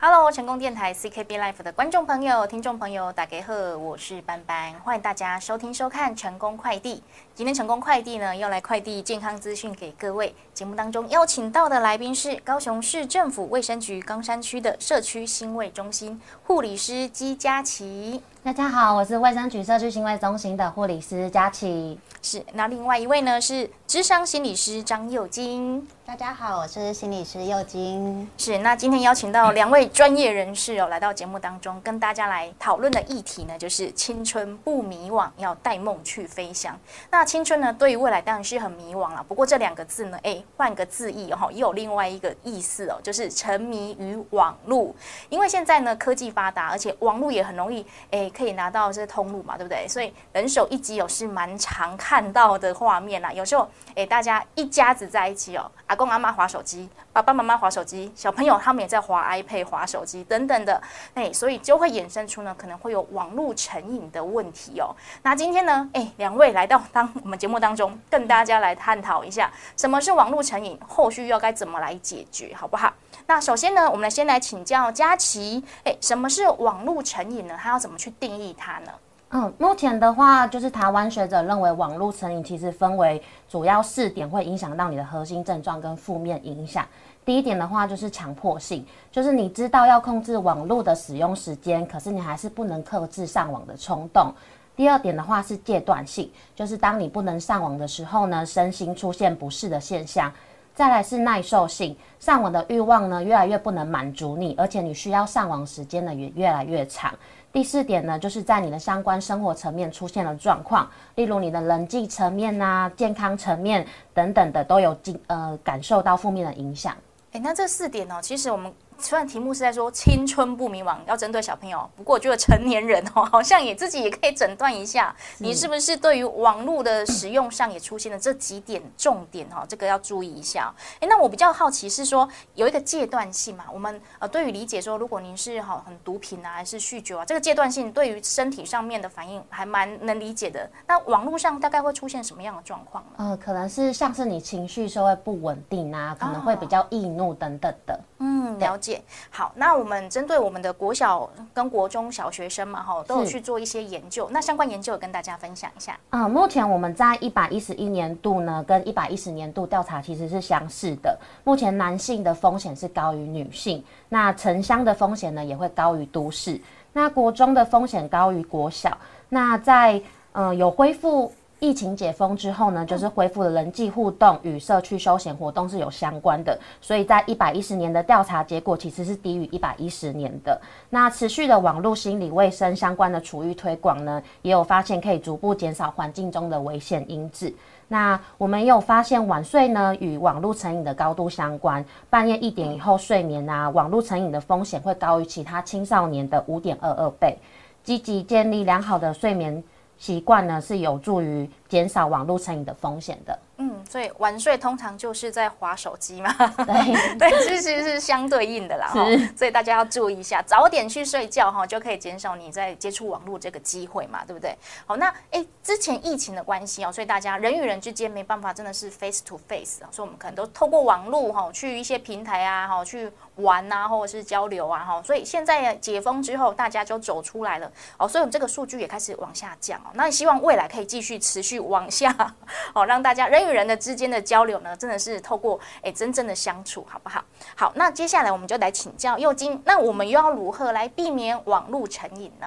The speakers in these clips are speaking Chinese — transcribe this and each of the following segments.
Hello，成功电台 CKB Life 的观众朋友、听众朋友，大家好，我是班班，欢迎大家收听收看成功快递。今天成功快递呢，要来快递健康资讯给各位。节目当中邀请到的来宾是高雄市政府卫生局冈山区的社区新卫中心护理师姬佳琪。大家好，我是卫生局社区行为中心的护理师佳琪。是，那另外一位呢是智商心理师张佑金。大家好，我是心理师佑金。是，那今天邀请到两位专业人士哦，来到节目当中，跟大家来讨论的议题呢，就是青春不迷惘，要带梦去飞翔。那青春呢，对于未来当然是很迷惘了。不过这两个字呢，哎，换个字义哦，也有另外一个意思哦，就是沉迷于网络。因为现在呢，科技发达，而且网络也很容易，哎，可以拿到这通路嘛，对不对？所以人手一机哦，是蛮常看到的画面啦。有时候，哎，大家一家子在一起哦，阿公阿妈划手机，爸爸妈妈划手机，小朋友他们也在划 iPad、划手机等等的，哎，所以就会衍生出呢，可能会有网络成瘾的问题哦。那今天呢，哎，两位来到当我们节目当中，跟大家来探讨一下什么是网络成瘾，后续要该怎么来解决，好不好？那首先呢，我们来先来请教佳琪，哎，什么是网络成瘾呢？它要怎么去定义它呢？嗯，目前的话，就是台湾学者认为网络成瘾其实分为主要四点，会影响到你的核心症状跟负面影响。第一点的话，就是强迫性，就是你知道要控制网络的使用时间，可是你还是不能克制上网的冲动。第二点的话是戒断性，就是当你不能上网的时候呢，身心出现不适的现象。再来是耐受性，上网的欲望呢越来越不能满足你，而且你需要上网时间呢也越来越长。第四点呢，就是在你的相关生活层面出现了状况，例如你的人际层面呐、健康层面等等的都有经呃感受到负面的影响。哎，那这四点呢，其实我们。虽然题目是在说青春不迷茫，要针对小朋友，不过我觉得成年人哦，好像也自己也可以诊断一下，你是不是对于网络的使用上也出现了这几点重点哈？这个要注意一下。哎，那我比较好奇是说有一个阶段性嘛？我们呃对于理解说，如果您是哈很毒品啊，还是酗酒啊，这个阶段性对于身体上面的反应还蛮能理解的。那网络上大概会出现什么样的状况呢？呃，可能是像是你情绪稍微不稳定啊，可能会比较易怒等等的。嗯，了解。好，那我们针对我们的国小跟国中小学生嘛，哈，都有去做一些研究。那相关研究跟大家分享一下。啊，目前我们在一百一十一年度呢，跟一百一十年度调查其实是相似的。目前男性的风险是高于女性，那城乡的风险呢也会高于都市。那国中的风险高于国小。那在嗯有恢复。疫情解封之后呢，就是恢复了人际互动与社区休闲活动是有相关的，所以在一百一十年的调查结果其实是低于一百一十年的。那持续的网络心理卫生相关的处遇推广呢，也有发现可以逐步减少环境中的危险因子。那我们也有发现晚睡呢与网络成瘾的高度相关，半夜一点以后睡眠啊，网络成瘾的风险会高于其他青少年的五点二二倍。积极建立良好的睡眠。习惯呢是有助于减少网络成瘾的风险的。嗯，所以晚睡通常就是在划手机嘛。对 对，其实是相对应的啦。所以大家要注意一下，早点去睡觉哈，就可以减少你在接触网络这个机会嘛，对不对？好，那哎，之前疫情的关系哦，所以大家人与人之间没办法真的是 face to face 啊，所以我们可能都透过网络哈，去一些平台啊哈去玩啊，或者是交流啊哈。所以现在解封之后，大家就走出来了哦，所以我们这个数据也开始往下降哦。那希望未来可以继续持续往下 哦，让大家人。人的之间的交流呢，真的是透过诶真正的相处，好不好？好，那接下来我们就来请教右金，那我们又要如何来避免网络成瘾呢？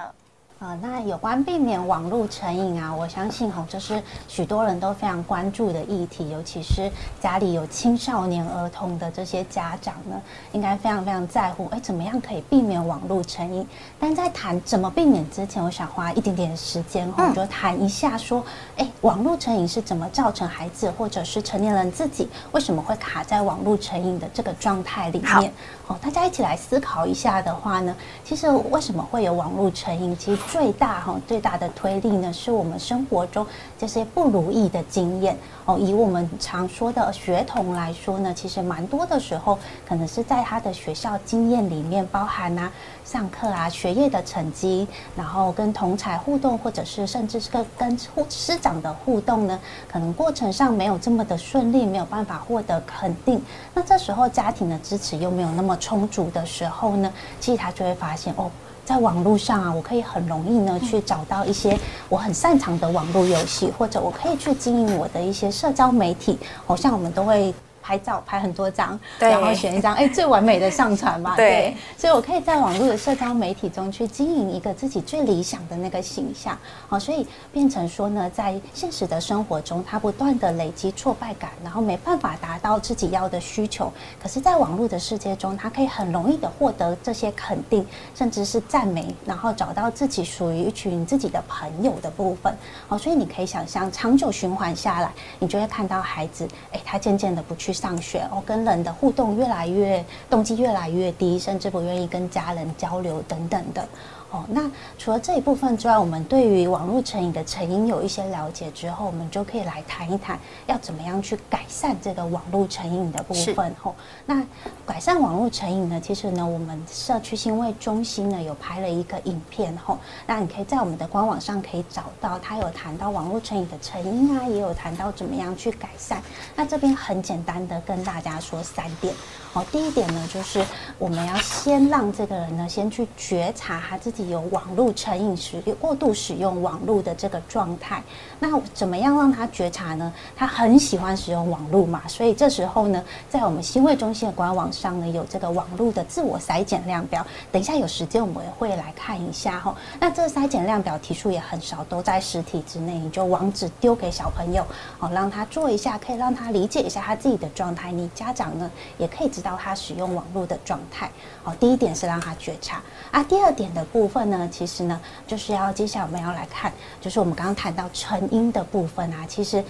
啊，那有关避免网络成瘾啊，我相信哈，这是许多人都非常关注的议题，尤其是家里有青少年儿童的这些家长呢，应该非常非常在乎，哎，怎么样可以避免网络成瘾？但在谈怎么避免之前，我想花一点点时间哈，就谈一下说，哎，网络成瘾是怎么造成孩子或者是成年人自己为什么会卡在网络成瘾的这个状态里面？哦，大家一起来思考一下的话呢，其实为什么会有网络成瘾？其实。最大哈最大的推力呢，是我们生活中这些不如意的经验哦。以我们常说的学童来说呢，其实蛮多的时候，可能是在他的学校经验里面包含啊，上课啊，学业的成绩，然后跟同才互动，或者是甚至是跟跟师长的互动呢，可能过程上没有这么的顺利，没有办法获得肯定。那这时候家庭的支持又没有那么充足的时候呢，其实他就会发现哦。在网络上啊，我可以很容易呢去找到一些我很擅长的网络游戏，或者我可以去经营我的一些社交媒体。好像我们都会。拍照拍很多张，然后选一张哎最完美的上传嘛。对，所以我可以在网络的社交媒体中去经营一个自己最理想的那个形象。好，所以变成说呢，在现实的生活中，他不断的累积挫败感，然后没办法达到自己要的需求。可是，在网络的世界中，他可以很容易的获得这些肯定，甚至是赞美，然后找到自己属于一群自己的朋友的部分。好，所以你可以想象，长久循环下来，你就会看到孩子，哎，他渐渐的不去。上学哦，跟人的互动越来越动机越来越低，甚至不愿意跟家人交流等等的。哦，那除了这一部分之外，我们对于网络成瘾的成因有一些了解之后，我们就可以来谈一谈，要怎么样去改善这个网络成瘾的部分。吼，那改善网络成瘾呢？其实呢，我们社区新卫中心呢有拍了一个影片，吼，那你可以在我们的官网上可以找到，它有谈到网络成瘾的成因啊，也有谈到怎么样去改善。那这边很简单的跟大家说三点。哦，第一点呢，就是我们要先让这个人呢，先去觉察他自己有网络成瘾、使用过度使用网络的这个状态。那怎么样让他觉察呢？他很喜欢使用网络嘛，所以这时候呢，在我们新会中心的官网上呢，有这个网络的自我筛检量表。等一下有时间我们也会来看一下哈。那这个筛检量表题数也很少，都在实体之内，你就网址丢给小朋友，哦，让他做一下，可以让他理解一下他自己的状态。你家长呢，也可以知。道他使用网络的状态，好，第一点是让他觉察啊。第二点的部分呢，其实呢，就是要接下来我们要来看，就是我们刚刚谈到成因的部分啊，其实。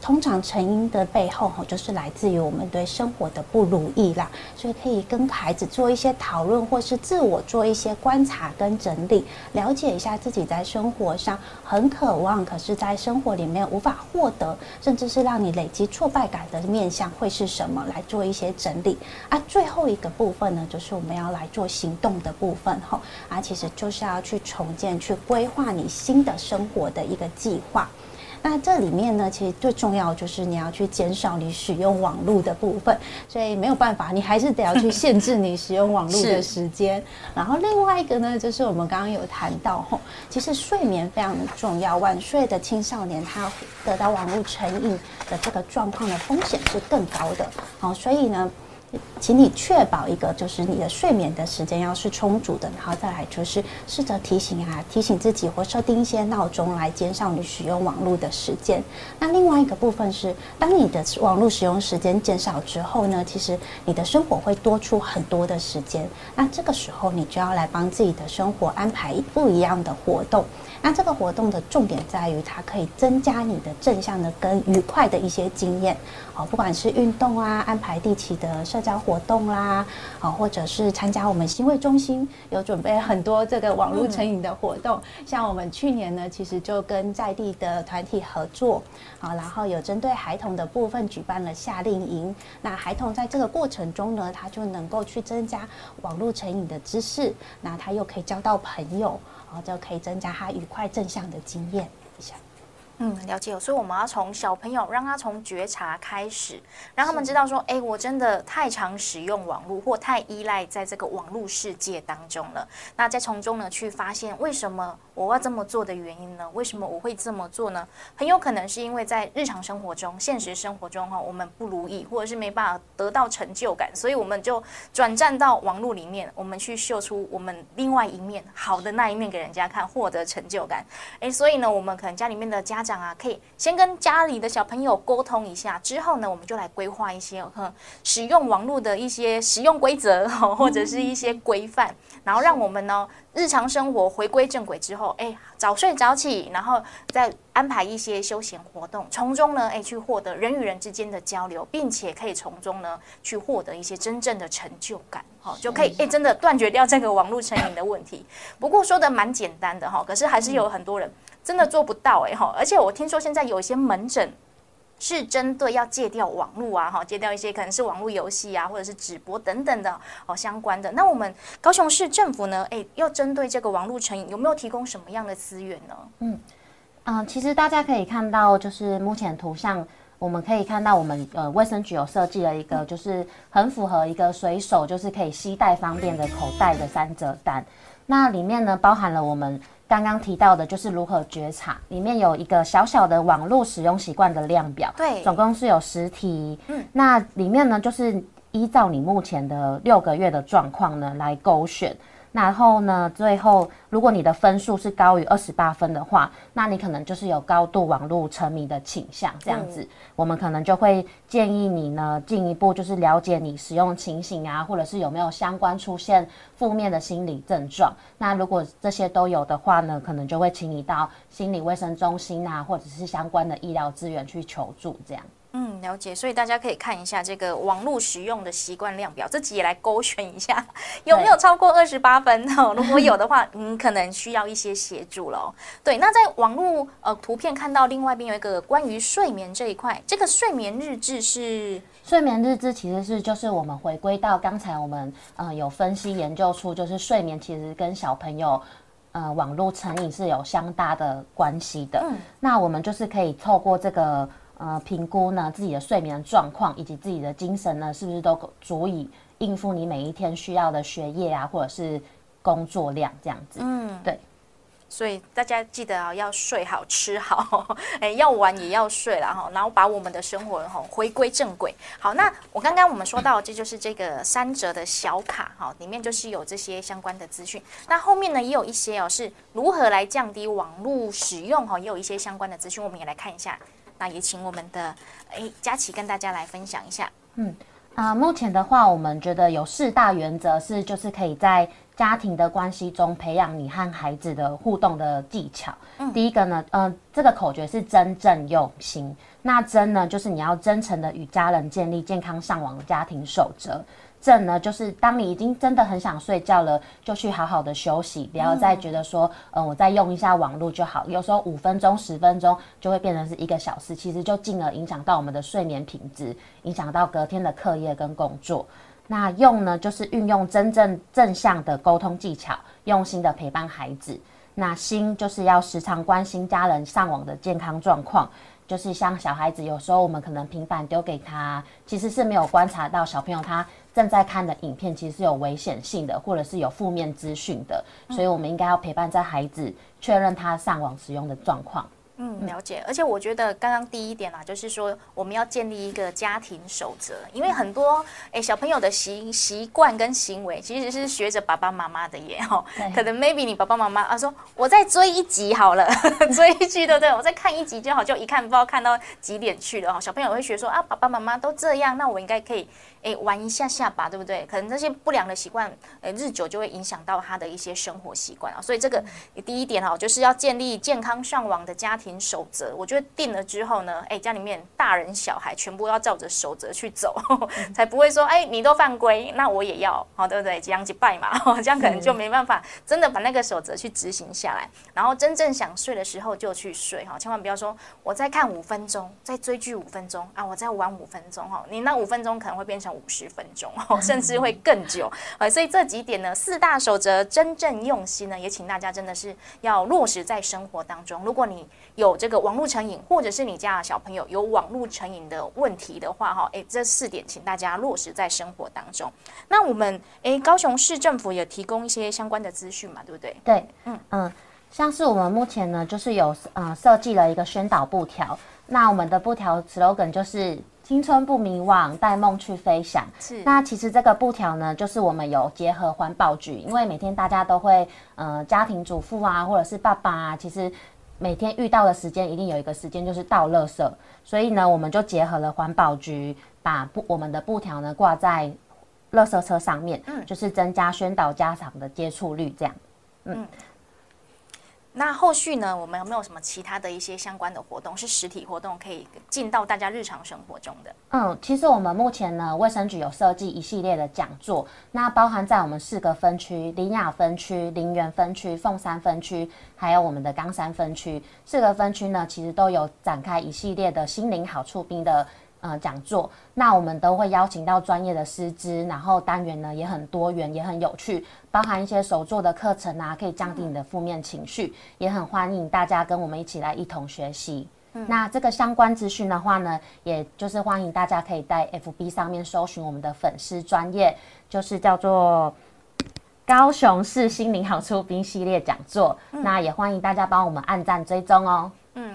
通常成因的背后哈，就是来自于我们对生活的不如意啦，所以可以跟孩子做一些讨论，或是自我做一些观察跟整理，了解一下自己在生活上很渴望，可是在生活里面无法获得，甚至是让你累积挫败感的面向会是什么？来做一些整理啊。最后一个部分呢，就是我们要来做行动的部分哈，啊，其实就是要去重建、去规划你新的生活的一个计划。那这里面呢，其实最重要就是你要去减少你使用网络的部分，所以没有办法，你还是得要去 限制你使用网络的时间。然后另外一个呢，就是我们刚刚有谈到吼，其实睡眠非常的重要，晚睡的青少年他得到网络成瘾的这个状况的风险是更高的。好，所以呢。请你确保一个，就是你的睡眠的时间要是充足的，然后再来就是试着提醒啊，提醒自己或设定一些闹钟来减少你使用网络的时间。那另外一个部分是，当你的网络使用时间减少之后呢，其实你的生活会多出很多的时间。那这个时候你就要来帮自己的生活安排不一样的活动。那这个活动的重点在于，它可以增加你的正向的跟愉快的一些经验。哦，不管是运动啊，安排定期的社交活动啦，啊，或者是参加我们新会中心有准备很多这个网络成瘾的活动。像我们去年呢，其实就跟在地的团体合作，啊，然后有针对孩童的部分举办了夏令营。那孩童在这个过程中呢，他就能够去增加网络成瘾的知识，那他又可以交到朋友。然后就可以增加他愉快正向的经验。一下嗯，了解。所以我们要从小朋友，让他从觉察开始，让他们知道说，哎，我真的太常使用网络，或太依赖在这个网络世界当中了。那再从中呢，去发现为什么我要这么做的原因呢？为什么我会这么做呢？很有可能是因为在日常生活中、现实生活中哈，我们不如意，或者是没办法得到成就感，所以我们就转战到网络里面，我们去秀出我们另外一面好的那一面给人家看，获得成就感。哎，所以呢，我们可能家里面的家长啊，可以先跟家里的小朋友沟通一下，之后呢，我们就来规划一些呵使用网络的一些使用规则，或者是一些规范，然后让我们呢日常生活回归正轨之后，哎，早睡早起，然后再安排一些休闲活动，从中呢，哎，去获得人与人之间的交流，并且可以从中呢去获得一些真正的成就感，哈，就可以哎，真的断绝掉这个网络成瘾的问题。不过说的蛮简单的哈，可是还是有很多人。真的做不到哎哈，而且我听说现在有一些门诊是针对要戒掉网络啊哈，戒掉一些可能是网络游戏啊，或者是直播等等的哦相关的。那我们高雄市政府呢，哎，要针对这个网络成瘾，有没有提供什么样的资源呢？嗯嗯，其实大家可以看到，就是目前图像，我们可以看到我们呃卫生局有设计了一个，就是很符合一个随手就是可以携带方便的口袋的三折单。那里面呢包含了我们。刚刚提到的就是如何觉察，里面有一个小小的网络使用习惯的量表，对，总共是有十题，嗯，那里面呢就是依照你目前的六个月的状况呢来勾选。然后呢，最后如果你的分数是高于二十八分的话，那你可能就是有高度网络沉迷的倾向，这样子，我们可能就会建议你呢进一步就是了解你使用情形啊，或者是有没有相关出现负面的心理症状。那如果这些都有的话呢，可能就会请你到心理卫生中心啊，或者是相关的医疗资源去求助，这样。嗯，了解。所以大家可以看一下这个网络使用的习惯量表，自己也来勾选一下有没有超过二十八分哦。如果有的话，你可能需要一些协助了。对，那在网络呃图片看到另外一边有一个关于睡眠这一块，这个睡眠日志是睡眠日志，其实是就是我们回归到刚才我们呃有分析研究出，就是睡眠其实跟小朋友呃网络成瘾是有相大的关系的。嗯，那我们就是可以透过这个。呃，评估呢自己的睡眠状况以及自己的精神呢，是不是都足以应付你每一天需要的学业啊，或者是工作量这样子？嗯，对。所以大家记得啊，要睡好吃好，哎，要玩也要睡了哈，然后把我们的生活哈回归正轨。好，那我刚刚我们说到，这就是这个三折的小卡哈，里面就是有这些相关的资讯。那后面呢也有一些哦，是如何来降低网络使用哈，也有一些相关的资讯，我们也来看一下。那也请我们的诶佳琪跟大家来分享一下。嗯啊，目前的话，我们觉得有四大原则是，就是可以在家庭的关系中培养你和孩子的互动的技巧。嗯，第一个呢，呃，这个口诀是真正用心。那真呢，就是你要真诚的与家人建立健康上网的家庭守则。正呢，就是当你已经真的很想睡觉了，就去好好的休息，不要再觉得说，呃，我再用一下网络就好。有时候五分钟、十分钟就会变成是一个小时，其实就进而影响到我们的睡眠品质，影响到隔天的课业跟工作。那用呢，就是运用真正正向的沟通技巧，用心的陪伴孩子。那心就是要时常关心家人上网的健康状况。就是像小孩子，有时候我们可能平板丢给他，其实是没有观察到小朋友他正在看的影片其实是有危险性的，或者是有负面资讯的，所以我们应该要陪伴在孩子确认他上网使用的状况。嗯，了解。而且我觉得刚刚第一点啦，就是说我们要建立一个家庭守则，因为很多诶小朋友的习习惯跟行为其实是学着爸爸妈妈的耶哦。可能 maybe 你爸爸妈妈啊说，我再追一集好了，追一集对不对？我再看一集就好，就一看不知道看到几点去了哈。小朋友会学说啊，爸爸妈妈都这样，那我应该可以。哎，玩一下下吧，对不对？可能这些不良的习惯，哎，日久就会影响到他的一些生活习惯啊。所以这个第一点哈，就是要建立健康上网的家庭守则。我觉得定了之后呢，哎，家里面大人小孩全部要照着守则去走，才不会说，哎，你都犯规，那我也要，好，对不对？这样几拜嘛，哦 这样可能就没办法真的把那个守则去执行下来。然后真正想睡的时候就去睡哈，千万不要说我再看五分钟，再追剧五分钟啊，我再玩五分钟哈，你那五分钟可能会变成。五十分钟哦，甚至会更久啊！所以这几点呢，四大守则真正用心呢，也请大家真的是要落实在生活当中。如果你有这个网络成瘾，或者是你家的小朋友有网络成瘾的问题的话，哈，诶，这四点请大家落实在生活当中。那我们诶，高雄市政府也提供一些相关的资讯嘛，对不对？对，嗯嗯，像是我们目前呢，就是有呃设计了一个宣导布条，那我们的布条 slogan 就是。青春不迷惘，带梦去飞翔。是，那其实这个布条呢，就是我们有结合环保局，因为每天大家都会，呃，家庭主妇啊，或者是爸爸啊，其实。每天遇到的时间一定有一个时间就是倒垃圾，所以呢，我们就结合了环保局，把布我们的布条呢挂在垃圾车上面，嗯，就是增加宣导家长的接触率，这样，嗯。那后续呢？我们有没有什么其他的一些相关的活动，是实体活动可以进到大家日常生活中的？嗯，其实我们目前呢，卫生局有设计一系列的讲座，那包含在我们四个分区：林雅分区、林园分区、凤山分区，还有我们的冈山分区。四个分区呢，其实都有展开一系列的心灵好处兵的。呃，讲座，那我们都会邀请到专业的师资，然后单元呢也很多元，也很有趣，包含一些手作的课程啊，可以降低你的负面情绪，也很欢迎大家跟我们一起来一同学习。那这个相关资讯的话呢，也就是欢迎大家可以在 FB 上面搜寻我们的粉丝专业，就是叫做高雄市心灵好出兵系列讲座，那也欢迎大家帮我们按赞追踪哦。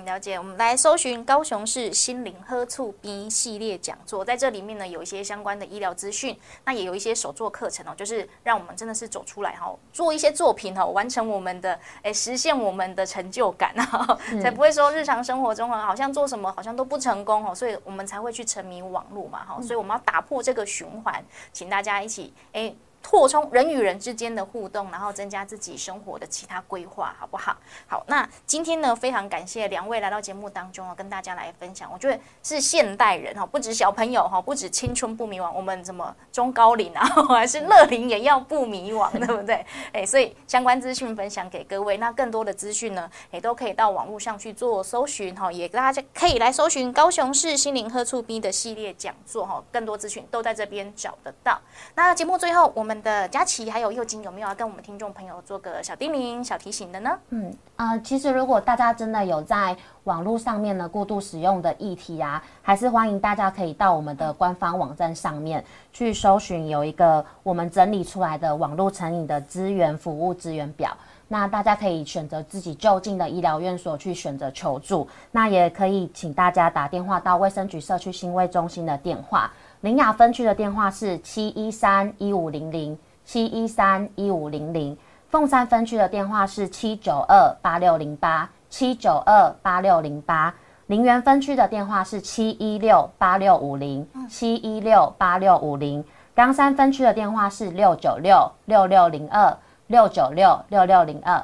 嗯，了解。我们来搜寻高雄市心灵喝醋 B 系列讲座，在这里面呢有一些相关的医疗资讯，那也有一些手作课程哦，就是让我们真的是走出来哈，做一些作品哈，完成我们的哎，实现我们的成就感啊，才不会说日常生活中啊，好像做什么好像都不成功哦，所以我们才会去沉迷网络嘛哈，所以我们要打破这个循环，请大家一起哎。扩充人与人之间的互动，然后增加自己生活的其他规划，好不好？好，那今天呢，非常感谢两位来到节目当中啊，跟大家来分享。我觉得是现代人哈，不止小朋友哈，不止青春不迷惘，我们怎么中高龄啊，还是乐龄也要不迷惘，对不对？哎，所以相关资讯分享给各位。那更多的资讯呢，也都可以到网络上去做搜寻哈，也大家可以来搜寻高雄市心灵喝醋 B 的系列讲座哈，更多资讯都在这边找得到。那节目最后我。们我们的佳琪还有佑金有没有要跟我们听众朋友做个小叮咛、小提醒的呢？嗯呃，其实如果大家真的有在网络上面呢过度使用的议题啊，还是欢迎大家可以到我们的官方网站上面去搜寻，有一个我们整理出来的网络成瘾的资源服务资源表。那大家可以选择自己就近的医疗院所去选择求助，那也可以请大家打电话到卫生局社区新卫中心的电话。林雅分区的电话是七一三一五零零七一三一五零零，凤山分区的电话是七九二八六零八七九二八六零八，林园分区的电话是七一六八六五零七一六八六五零，冈山分区的电话是六九六六六零二六九六六六零二。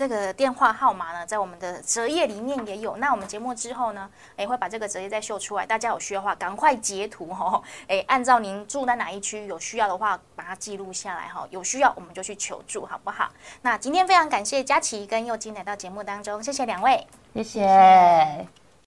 这个电话号码呢，在我们的折页里面也有。那我们节目之后呢，哎，会把这个折页再秀出来。大家有需要的话，赶快截图哈，诶，按照您住在哪一区，有需要的话，把它记录下来哈。有需要我们就去求助，好不好？那今天非常感谢佳琪跟佑金来到节目当中，谢谢两位，谢谢。